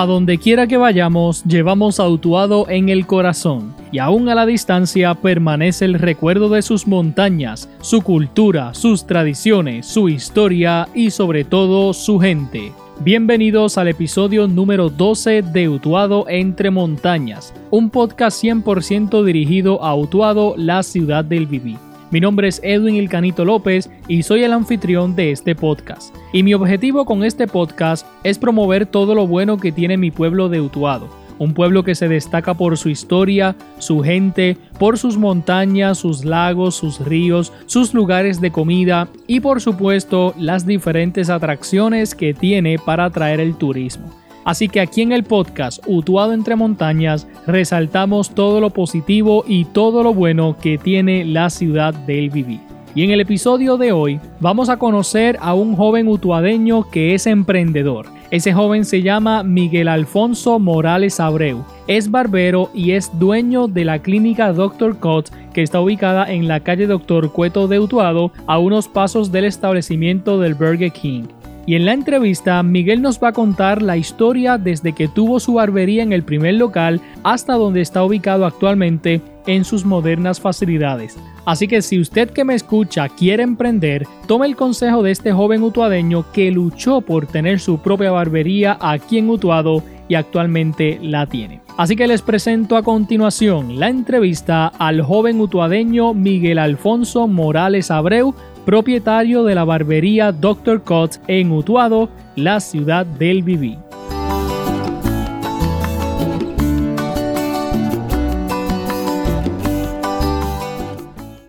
A donde quiera que vayamos, llevamos a Utuado en el corazón, y aún a la distancia permanece el recuerdo de sus montañas, su cultura, sus tradiciones, su historia y sobre todo su gente. Bienvenidos al episodio número 12 de Utuado entre montañas, un podcast 100% dirigido a Utuado, la ciudad del Viví. Mi nombre es Edwin El Canito López y soy el anfitrión de este podcast. Y mi objetivo con este podcast es promover todo lo bueno que tiene mi pueblo de Utuado. Un pueblo que se destaca por su historia, su gente, por sus montañas, sus lagos, sus ríos, sus lugares de comida y por supuesto las diferentes atracciones que tiene para atraer el turismo. Así que aquí en el podcast Utuado entre montañas resaltamos todo lo positivo y todo lo bueno que tiene la ciudad del Viví. Y en el episodio de hoy vamos a conocer a un joven utuadeño que es emprendedor. Ese joven se llama Miguel Alfonso Morales Abreu. Es barbero y es dueño de la clínica Dr. Cot que está ubicada en la calle Dr. Cueto de Utuado a unos pasos del establecimiento del Burger King. Y en la entrevista, Miguel nos va a contar la historia desde que tuvo su barbería en el primer local hasta donde está ubicado actualmente en sus modernas facilidades. Así que si usted que me escucha quiere emprender, tome el consejo de este joven utuadeño que luchó por tener su propia barbería aquí en Utuado y actualmente la tiene. Así que les presento a continuación la entrevista al joven utuadeño Miguel Alfonso Morales Abreu, propietario de la barbería Dr. Cut en Utuado, la ciudad del Viví.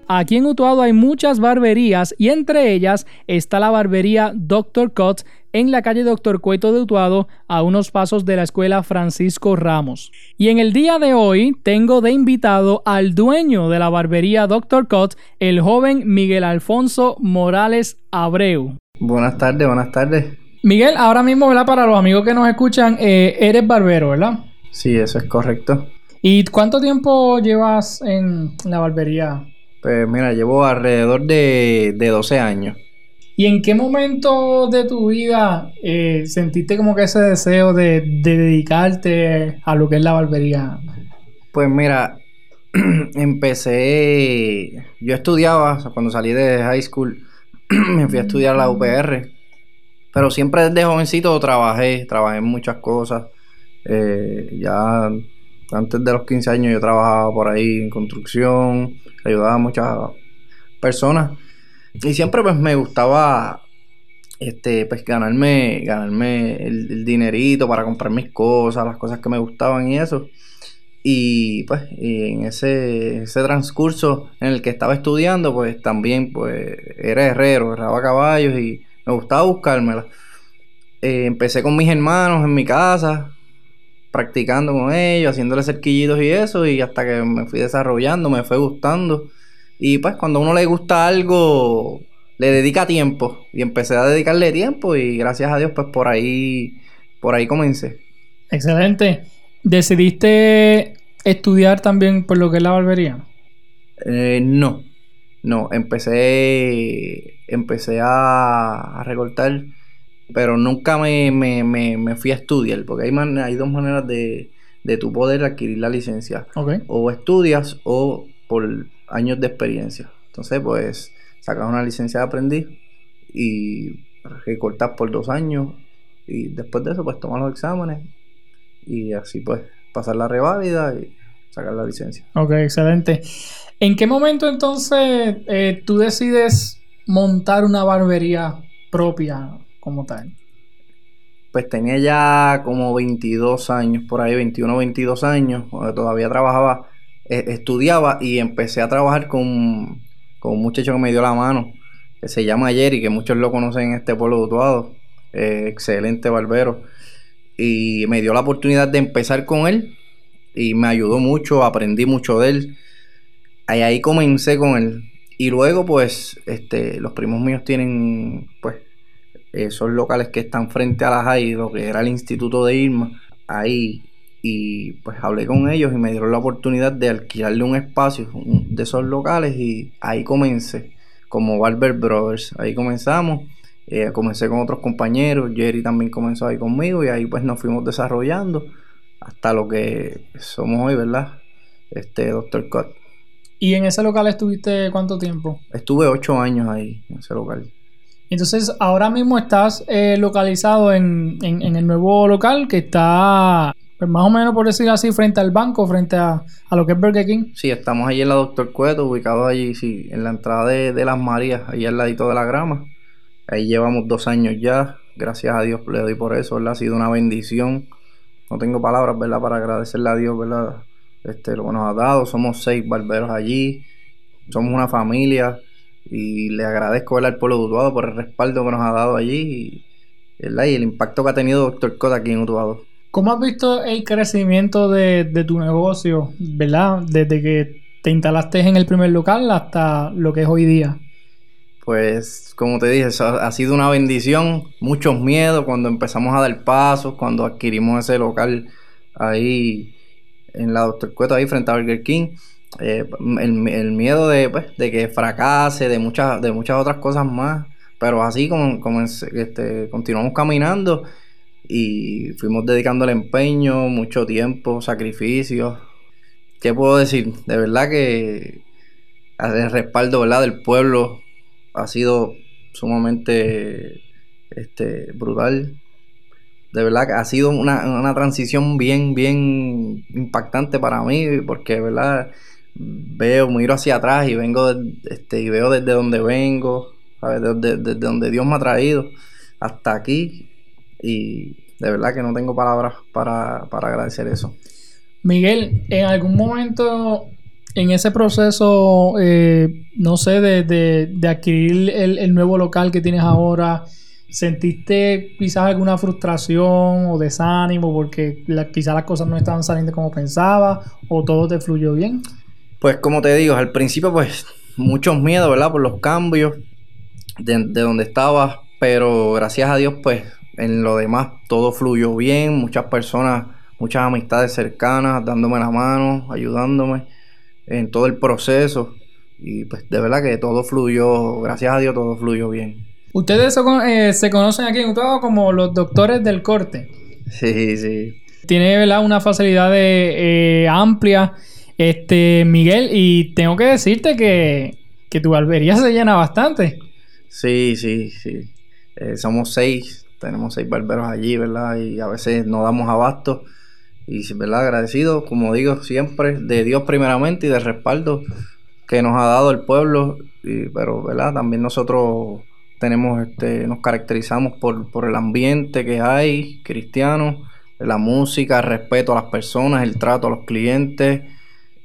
Aquí en Utuado hay muchas barberías y entre ellas está la barbería Dr. Cut en la calle Doctor Cueto de Utuado, a unos pasos de la escuela Francisco Ramos. Y en el día de hoy tengo de invitado al dueño de la barbería Dr. Cut, el joven Miguel Alfonso Morales Abreu. Buenas tardes, buenas tardes. Miguel, ahora mismo, ¿verdad? Para los amigos que nos escuchan, eh, eres barbero, ¿verdad? Sí, eso es correcto. ¿Y cuánto tiempo llevas en la barbería? Pues mira, llevo alrededor de, de 12 años. ¿Y en qué momento de tu vida eh, sentiste como que ese deseo de, dedicarte a lo que es la barbería? Pues mira, empecé, yo estudiaba, cuando salí de high school, me fui a estudiar la UPR, pero siempre desde jovencito trabajé, trabajé en muchas cosas. Eh, ya antes de los 15 años yo trabajaba por ahí en construcción, ayudaba a muchas personas. Y siempre pues me gustaba este pues ganarme ganarme el, dinerito para comprar mis cosas, las cosas que me gustaban y eso. Y pues en ese, ese transcurso en el que estaba estudiando, pues también pues era herrero, herraba caballos y me gustaba buscármela. Eh, empecé con mis hermanos en mi casa, practicando con ellos, haciéndole cerquillitos y eso, y hasta que me fui desarrollando, me fue gustando. Y pues cuando a uno le gusta algo, le dedica tiempo. Y empecé a dedicarle tiempo y gracias a Dios, pues por ahí, por ahí comencé. Excelente. ¿Decidiste estudiar también por lo que es la barbería? Eh, no. No, empecé, empecé a, recortar, pero nunca me, me, fui a estudiar, porque hay, hay dos maneras de, de tu poder adquirir la licencia. O estudias o por años de experiencia. Entonces, pues, sacas una licencia de aprendiz y recortas por dos años y después de eso, pues, tomas los exámenes y así, pues, pasar la reválida y sacar la licencia. Ok, excelente. ¿En qué momento entonces eh, tú decides montar una barbería propia como tal? Pues tenía ya como 22 años, por ahí 21 22 años, todavía trabajaba eh, estudiaba y empecé a trabajar con, con, un muchacho que me dio la mano, que se llama Jerry, que muchos lo conocen en este pueblo de Utuado, eh, excelente barbero, y me dio la oportunidad de empezar con él y me ayudó mucho, aprendí mucho de él. Ahí, ahí comencé con él. Y luego, pues, este, los primos míos tienen, pues, esos locales que están frente a la JAI, lo que era el Instituto de Irma. Ahí y pues hablé con ellos y me dieron la oportunidad de alquilarle un espacio de esos locales y ahí comencé como Barber Brothers. Ahí comenzamos Eh, comencé con otros compañeros, Jerry también comenzó ahí conmigo y ahí pues nos fuimos desarrollando hasta lo que somos hoy, ¿verdad? Este Doctor Cut. ¿Y en ese local estuviste cuánto tiempo? Estuve ocho años ahí, en ese local. Entonces, ahora mismo estás eh, localizado en, el nuevo local que está, pues, más o menos por decir así, frente al banco, frente a, lo que es Burger King. Sí, estamos allí en la Doctor Cueto, ubicados allí, sí, en la entrada de, de Las Marías, ahí al ladito de la grama. Ahí llevamos dos años ya. Gracias a Dios le doy por eso, ¿verdad? Ha sido una bendición. No tengo palabras, ¿verdad? Para agradecerle a Dios, ¿verdad? Este, lo que nos ha dado. Somos seis barberos allí. Somos una familia. Y le agradezco al pueblo de Utuado por el respaldo que nos ha dado allí. Y, y el impacto que ha tenido Doctor Cota aquí en Utuado. ¿Cómo has visto el crecimiento de, de tu negocio, verdad? Desde que te instalaste en el primer local hasta lo que es hoy día pues como te dije, ha sido una bendición, muchos miedos cuando empezamos a dar pasos, cuando adquirimos ese local ahí en la Doctor Cueto, ahí frente a Burger King. Eh, el, miedo de, pues, de, que fracase, de muchas, de muchas otras cosas más. Pero así como, este, continuamos caminando y fuimos dedicando el empeño, mucho tiempo, sacrificios. ¿Qué puedo decir? De verdad que el respaldo ¿verdad? del pueblo ha sido sumamente este, brutal. De verdad que ha sido una, transición bien, bien impactante para mí, porque verdad veo, miro hacia atrás y vengo este, y veo desde donde vengo, Desde, desde, donde Dios me ha traído hasta aquí. Y de verdad que no tengo palabras para, para agradecer eso. Miguel, ¿en algún momento en ese proceso, eh, no sé, de, adquirir el, nuevo local que tienes ahora, ¿sentiste quizás alguna frustración o desánimo porque quizás las cosas no estaban saliendo como pensaba o todo te fluyó bien? Pues como te digo, al principio pues muchos miedos, ¿verdad? Por los cambios de, de donde estaba, pero gracias a Dios pues en lo demás todo fluyó bien, muchas personas, muchas amistades cercanas dándome la mano, ayudándome en todo el proceso. Y pues de verdad que todo fluyó, gracias a Dios todo fluyó bien. Ustedes eh, se conocen aquí en Utuado como los doctores del corte. Sí, sí. Tiene ¿verdad? una facilidad de, eh, amplia, este Miguel, y tengo que decirte que, que tu barbería se llena bastante. Sí, sí, sí. Eh, somos seis, tenemos seis barberos allí, ¿verdad? Y a veces no damos abasto y verdad agradecido, como digo siempre, de Dios primeramente y del respaldo que nos ha dado el pueblo, y, pero verdad también nosotros tenemos este nos caracterizamos por, por el ambiente que hay cristiano, la música, el respeto a las personas, el trato a los clientes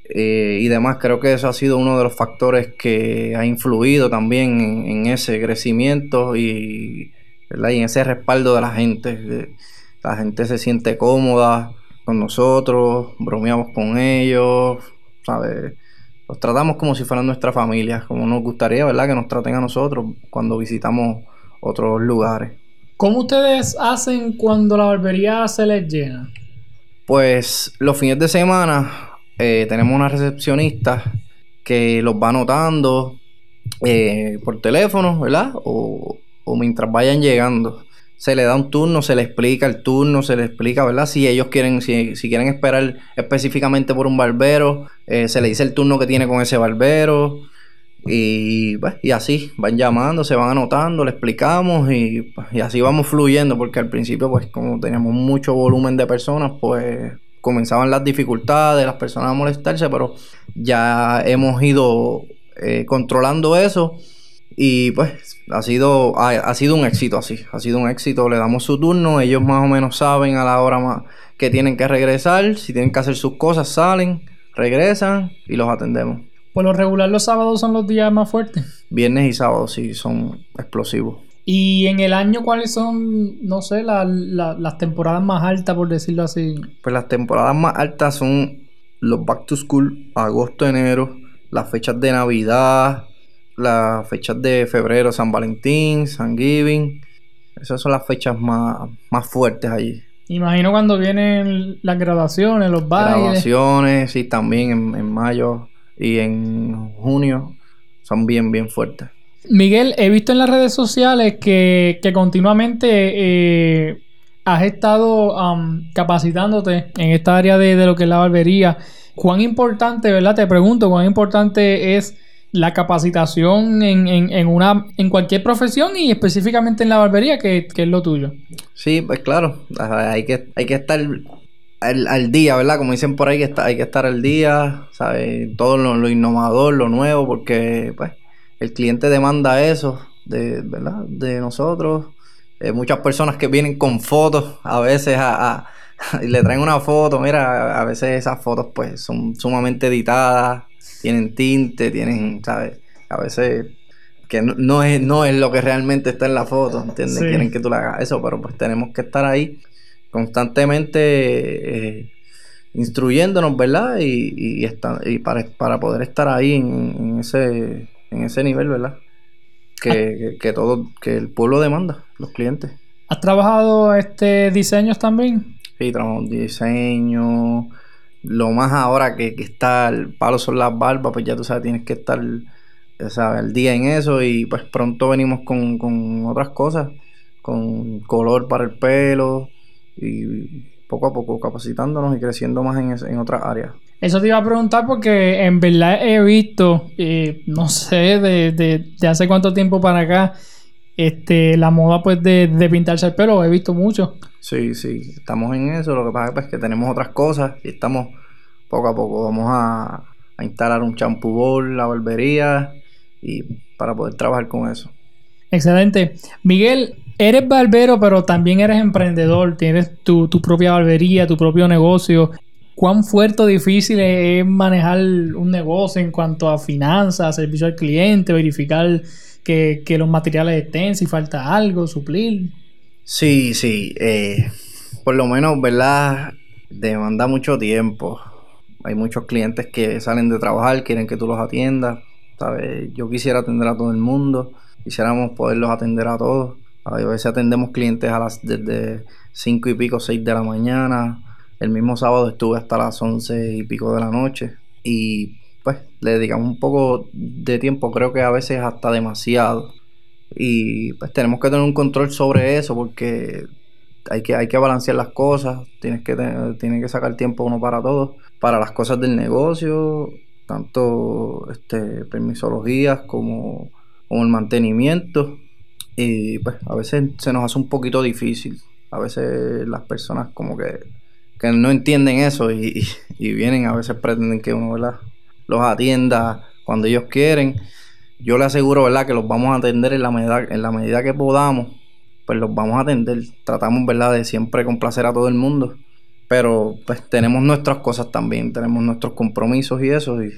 eh, y demás. Creo que eso ha sido uno de los factores que ha influido también en, ese crecimiento y, y en ese respaldo de la gente. La gente se siente cómoda, con nosotros, bromeamos con ellos, ¿sabes? Los tratamos como si fueran nuestra familia, como nos gustaría, ¿verdad? Que nos traten a nosotros cuando visitamos otros lugares. ¿Cómo ustedes hacen cuando la barbería se les llena? Pues los fines de semana eh, tenemos una recepcionista que los va anotando eh, por teléfono, ¿verdad? O, o mientras vayan llegando se le da un turno, se le explica el turno, se le explica, ¿verdad? Si ellos quieren, si, quieren esperar específicamente por un barbero, eh, se le dice el turno que tiene con ese barbero. Y, pues, y así, van llamando, se van anotando, le explicamos y, y así vamos fluyendo, porque al principio, pues, como teníamos mucho volumen de personas, pues comenzaban las dificultades, las personas a molestarse, pero ya hemos ido eh, controlando eso y pues ha sido, ha, sido un éxito así, ha sido un éxito, le damos su turno, ellos más o menos saben a la hora más que tienen que regresar, si tienen que hacer sus cosas, salen, regresan y los atendemos. Por lo regular los sábados son los días más fuertes. Viernes y sábados sí son explosivos. ¿Y en el año cuáles son, no sé, las temporadas más altas, por decirlo así? Pues las temporadas más altas son los back to school, agosto, enero, las fechas de Navidad, las fechas de febrero, San Valentín, San Giving. Esas son las fechas más, más fuertes allí. Imagino cuando vienen las graduaciones, los bailes. Graduaciones, sí, también en, mayo y en junio son bien, bien fuertes. Miguel, he visto en las redes sociales que, continuamente eh, has estado capacitándote en esta área de, de, lo que es la barbería. ¿Cuán importante, verdad? Te pregunto, ¿cuán importante es la capacitación en, en, una, en cualquier profesión y específicamente en la barbería, que, es lo tuyo? Sí, pues claro, hay que, hay que estar al, día, ¿verdad? Como dicen por ahí, que hay que estar al día, ¿sabes? Todo lo, innovador, lo nuevo, porque pues el cliente demanda eso, de, ¿verdad? De nosotros. Eh, muchas personas que vienen con fotos a veces a, y le traen una foto, mira, a veces esas fotos pues son sumamente editadas, tienen tinte, tienen, ¿sabes? A veces que no, es, no es lo que realmente está en la foto, ¿entiendes? Quieren que tú le hagas eso, pero pues tenemos que estar ahí constantemente eh, instruyéndonos, ¿verdad? Y, y, para, poder estar ahí en, ese, en ese nivel, ¿verdad? Que, ah. que, todo, que el pueblo demanda, los clientes. ¿Has trabajado este diseños también? Sí, trabajamos diseño, lo más ahora que, está el palo son las barbas, pues ya tú sabes, tienes que estar ¿sabes? el día en eso y pues pronto venimos con, otras cosas, con color para el pelo y poco a poco capacitándonos y creciendo más en, en otras áreas. Eso te iba a preguntar porque en verdad he visto, eh, no sé, de, de, hace cuánto tiempo para acá, este, la moda pues de, de pintarse el pelo, he visto mucho. Sí, sí, estamos en eso. Lo que pasa es pues, que tenemos otras cosas y estamos poco a poco. Vamos a, instalar un champú bowl, la barbería y para poder trabajar con eso. Excelente. Miguel, eres barbero, pero también eres emprendedor. Tienes tu, propia barbería, tu propio negocio. ¿Cuán fuerte o difícil es manejar un negocio en cuanto a finanzas, servicio al cliente, verificar que, los materiales estén, si falta algo, suplir? Sí, sí. Eh, por lo menos, ¿verdad? Demanda mucho tiempo. Hay muchos clientes que salen de trabajar, quieren que tú los atiendas. ¿sabes? Yo quisiera atender a todo el mundo. Quisiéramos poderlos atender a todos. A veces atendemos clientes a las desde 5 y pico, 6 de la mañana. El mismo sábado estuve hasta las 11 y pico de la noche. Y pues le dedicamos un poco de tiempo, creo que a veces hasta demasiado. Y pues tenemos que tener un control sobre eso porque hay que, hay que balancear las cosas, tienes que, tener, que sacar tiempo uno para todo, para las cosas del negocio, tanto este, permisologías como, como el mantenimiento. Y pues a veces se nos hace un poquito difícil. A veces las personas como que, que no entienden eso y, y, vienen, a veces pretenden que uno los atienda cuando ellos quieren yo le aseguro, ¿verdad?, que los vamos a atender en la medida, en la medida que podamos, pues los vamos a atender. Tratamos, ¿verdad?, de siempre complacer a todo el mundo. Pero pues tenemos nuestras cosas también, tenemos nuestros compromisos y eso, y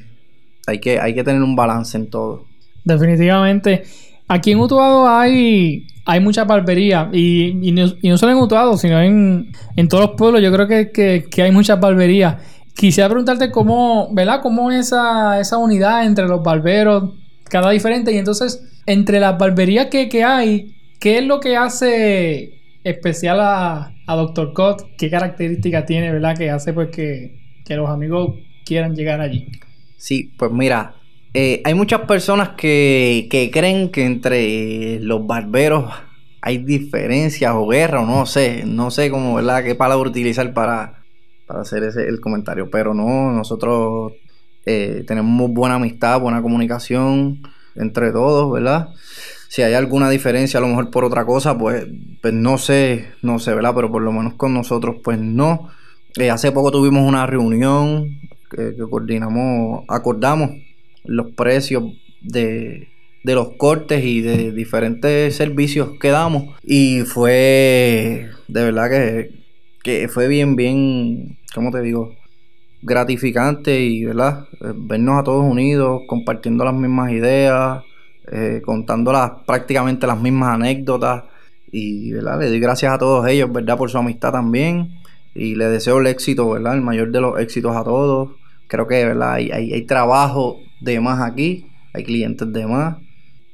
hay que, hay que tener un balance en todo. Definitivamente. Aquí en Utuado hay, hay mucha barbería y, no, solo en Utuado, sino en, todos los pueblos. Yo creo que, que, hay muchas barberías. Quisiera preguntarte cómo, ¿verdad? ¿Cómo esa, esa unidad entre los barberos cada diferente. Y entonces, entre las barberías que, que hay, ¿qué es lo que hace especial a, a Dr. Cott? ¿Qué características tiene, verdad? Que hace pues que, los amigos quieran llegar allí. Sí, pues mira, eh, hay muchas personas que, que creen que entre los barberos hay diferencias o guerra o no sé, no sé cómo, ¿verdad? ¿Qué palabra utilizar para, para hacer ese el comentario? Pero no, nosotros eh, tenemos buena amistad, buena comunicación entre todos, ¿verdad? Si hay alguna diferencia, a lo mejor por otra cosa, pues, pues no sé, no sé, ¿verdad? Pero por lo menos con nosotros, pues no. Eh, hace poco tuvimos una reunión que, coordinamos, acordamos los precios de, de los cortes y de diferentes servicios que damos. Y fue, de verdad que, que fue bien, bien, ¿cómo te digo? gratificante y, ¿verdad? Eh, vernos a todos unidos, compartiendo las mismas ideas, eh, contando las, prácticamente las mismas anécdotas. Y, ¿verdad? Le doy gracias a todos ellos, ¿verdad? Por su amistad también. Y le deseo el éxito, ¿verdad? El mayor de los éxitos a todos. Creo que, ¿verdad? Hay, hay, trabajo de más aquí, hay clientes de más.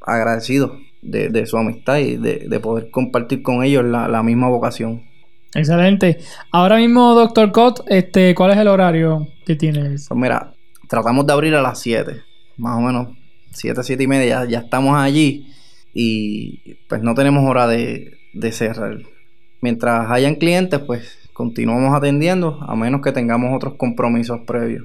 Agradecidos de, su amistad y de, poder compartir con ellos la, la misma vocación. Excelente. Ahora mismo, doctor Cott, este, ¿cuál es el horario que tienes? Pues mira, tratamos de abrir a las 7, más o menos. 7, 7 y media ya, estamos allí y pues no tenemos hora de, de cerrar. Mientras hayan clientes, pues continuamos atendiendo a menos que tengamos otros compromisos previos.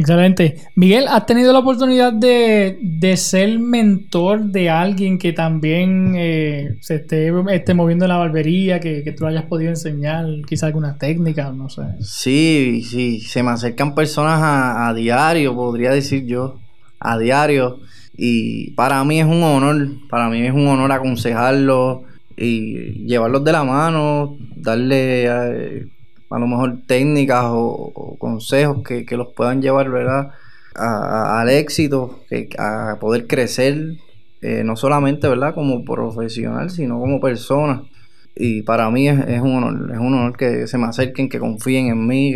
Excelente. Miguel, ¿has tenido la oportunidad de, ser mentor de alguien que también eh, se esté, esté, moviendo en la barbería, que, que tú hayas podido enseñar quizá alguna técnica, no sé? Sí, sí, se me acercan personas a, diario, podría decir yo, a diario. Y para mí es un honor, para mí es un honor aconsejarlos y llevarlos de la mano, darle... Eh, a lo mejor técnicas o, consejos que, los puedan llevar, ¿verdad? al éxito, a poder crecer, eh, no solamente, ¿verdad? Como profesional, sino como persona. Y para mí es, un honor, es un honor que se me acerquen, que confíen en mí,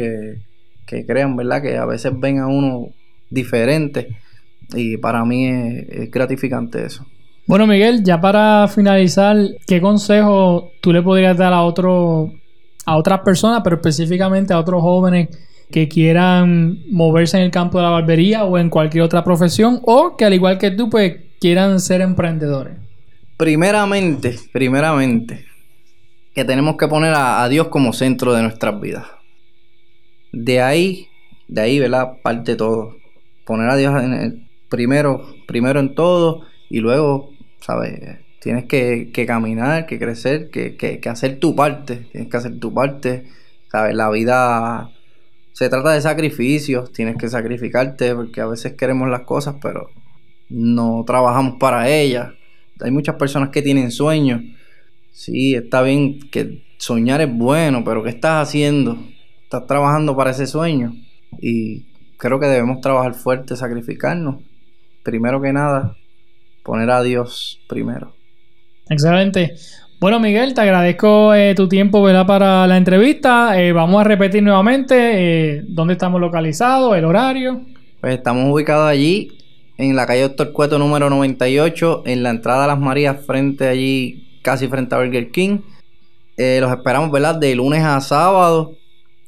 que, crean, ¿verdad? Que a veces ven a uno diferente. Y para mí es gratificante eso. Bueno, Miguel, ya para finalizar, ¿qué consejo tú le podrías dar a otro a otras personas, pero específicamente a otros jóvenes que quieran moverse en el campo de la barbería o en cualquier otra profesión o que al igual que tú pues quieran ser emprendedores? Primeramente, primeramente, que tenemos que poner a, Dios como centro de nuestras vidas. De ahí, de ahí, ¿verdad? Parte todo. Poner a Dios en el, primero, primero en todo y luego, ¿sabes? Tienes que, caminar, que crecer, que, hacer tu parte. Tienes que hacer tu parte. ¿Sabes? La vida se trata de sacrificios. Tienes que sacrificarte porque a veces queremos las cosas, pero no trabajamos para ellas. Hay muchas personas que tienen sueños. Sí, está bien que soñar es bueno, pero ¿qué estás haciendo? Estás trabajando para ese sueño. Y creo que debemos trabajar fuerte, sacrificarnos. Primero que nada, poner a Dios primero. Excelente. Bueno, Miguel, te agradezco eh, tu tiempo ¿verdad? para la entrevista. Eh, vamos a repetir nuevamente eh, dónde estamos localizados, el horario. Pues estamos ubicados allí, en la calle Doctor Cueto número 98, en la entrada a Las Marías, frente allí, casi frente a Burger King. los esperamos, ¿verdad? De lunes a sábado.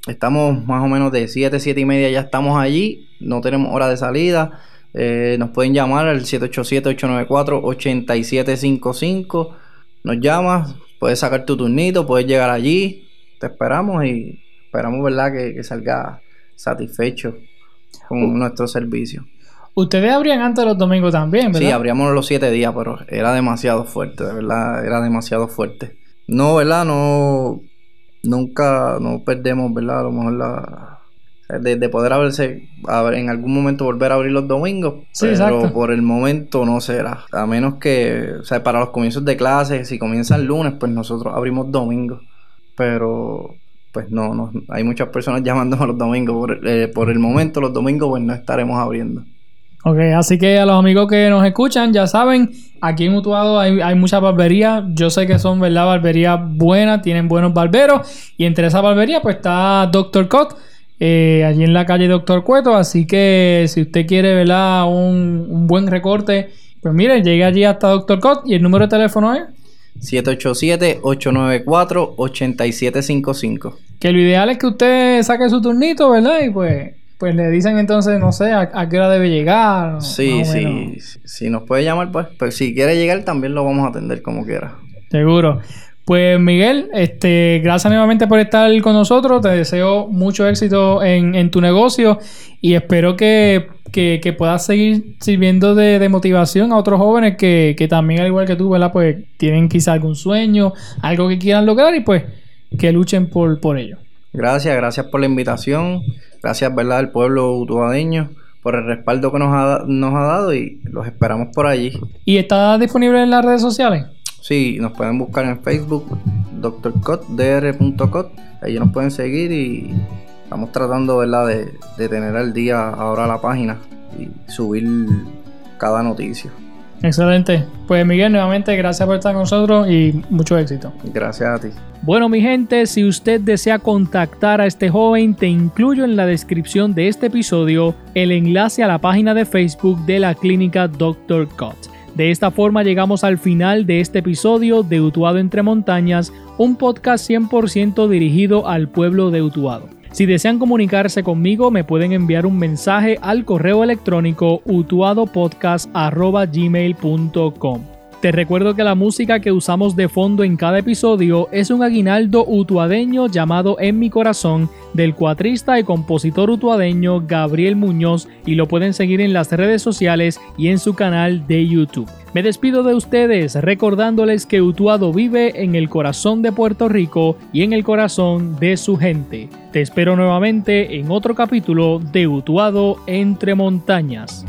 Estamos más o menos de 7, 7 y media, ya estamos allí. No tenemos hora de salida. Eh, nos pueden llamar al 787-894-8755. Nos llamas, puedes sacar tu turnito, puedes llegar allí. Te esperamos y esperamos, ¿verdad?, que, salga satisfecho con nuestro servicio. Ustedes abrían antes los domingos también, ¿verdad? Sí, abríamos los siete días, pero era demasiado fuerte, de verdad, era demasiado fuerte. No, ¿verdad? No, nunca, no perdemos, ¿verdad? A lo mejor la, de, poder haberse en algún momento volver a abrir los domingos, pero por el momento no será. A menos que, o sea, para los comienzos de clase, si comienzan lunes, pues nosotros abrimos domingos. Pero, pues no, no hay muchas personas llamándonos los domingos. Por, eh, por el momento, los domingos, pues no estaremos abriendo. Ok, así que a los amigos que nos escuchan, ya saben, aquí en Utuado hay, hay muchas barberías. Yo sé que son, ¿verdad? Barberías buenas, tienen buenos barberos. Y entre esa barbería, pues está Dr. Cot eh, allí en la calle Doctor Cueto. Así que si usted quiere ¿verdad? Un, un buen recorte, pues mire, llegue allí hasta Doctor Cot y el número de teléfono es 787-894-8755. Que lo ideal es que usted saque su turnito, ¿verdad? Y pues, pues le dicen entonces, no sé, a, qué hora debe llegar. Sí, sí. Si nos puede llamar, pues, pues si quiere llegar, también lo vamos a atender como quiera. Seguro. Pues Miguel, este, gracias nuevamente por estar con nosotros. Te deseo mucho éxito en, tu negocio y espero que, puedas seguir sirviendo de, motivación a otros jóvenes que, también, al igual que tú, ¿verdad? Pues tienen quizá algún sueño, algo que quieran lograr y pues que luchen por, por ello. Gracias, gracias por la invitación. Gracias, ¿verdad?, al pueblo utuadeño por el respaldo que nos ha, nos ha dado y los esperamos por allí. ¿Y está disponible en las redes sociales? Sí, nos pueden buscar en Facebook, drcot, Ahí nos pueden seguir y estamos tratando ¿verdad? De, de tener al día ahora la página y subir cada noticia. Excelente. Pues Miguel, nuevamente gracias por estar con nosotros y mucho éxito. Gracias a ti. Bueno, mi gente, si usted desea contactar a este joven, te incluyo en la descripción de este episodio el enlace a la página de Facebook de la clínica Dr. Cott. De esta forma llegamos al final de este episodio de Utuado entre montañas, un podcast 100% dirigido al pueblo de Utuado. Si desean comunicarse conmigo, me pueden enviar un mensaje al correo electrónico utuadopodcast.gmail.com. Te recuerdo que la música que usamos de fondo en cada episodio es un aguinaldo utuadeño llamado En mi corazón del cuatrista y compositor utuadeño Gabriel Muñoz y lo pueden seguir en las redes sociales y en su canal de YouTube. Me despido de ustedes recordándoles que Utuado vive en el corazón de Puerto Rico y en el corazón de su gente. Te espero nuevamente en otro capítulo de Utuado entre montañas.